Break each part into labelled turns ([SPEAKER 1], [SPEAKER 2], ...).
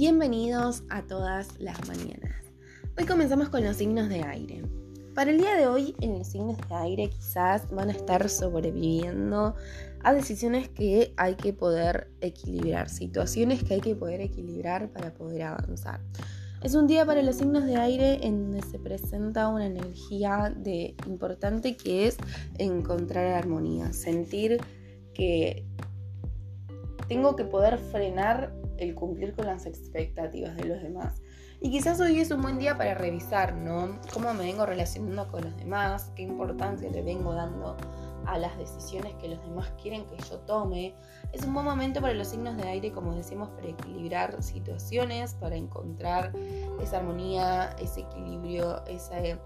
[SPEAKER 1] Bienvenidos a todas las mañanas. Hoy comenzamos con los signos de aire. Para el día de hoy, en los signos de aire quizás van a estar sobreviviendo a decisiones que hay que poder equilibrar, situaciones que hay que poder equilibrar para poder avanzar. Es un día para los signos de aire en donde se presenta una energía de importante que es encontrar armonía, sentir que tengo que poder frenar el cumplir con las expectativas de los demás. Y quizás hoy es un buen día para revisar, ¿no? Cómo me vengo relacionando con los demás, qué importancia le vengo dando a las decisiones que los demás quieren que yo tome. Es un buen momento para los signos de aire, como decimos, para equilibrar situaciones, para encontrar esa armonía, ese equilibrio, esa, e,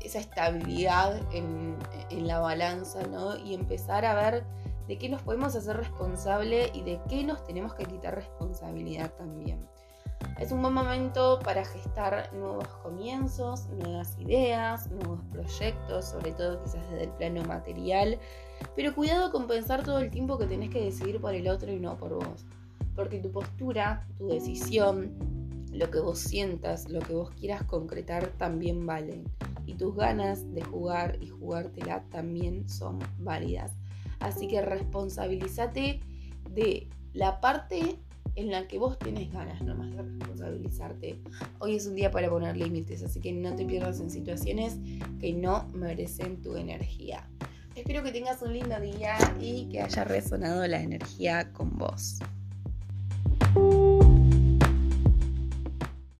[SPEAKER 1] esa estabilidad en, en la balanza, ¿no? Y empezar a ver de qué nos podemos hacer responsable y de qué nos tenemos que quitar responsabilidad también. Es un buen momento para gestar nuevos comienzos, nuevas ideas, nuevos proyectos, sobre todo quizás desde el plano material, pero cuidado con pensar todo el tiempo que tenés que decidir por el otro y no por vos, porque tu postura, tu decisión, lo que vos sientas, lo que vos quieras concretar también valen y tus ganas de jugar y jugártela también son válidas. Así que responsabilízate de la parte en la que vos tenés ganas nomás de responsabilizarte. Hoy es un día para poner límites, así que no te pierdas en situaciones que no merecen tu energía. Espero que tengas un lindo día y que haya resonado la energía con vos.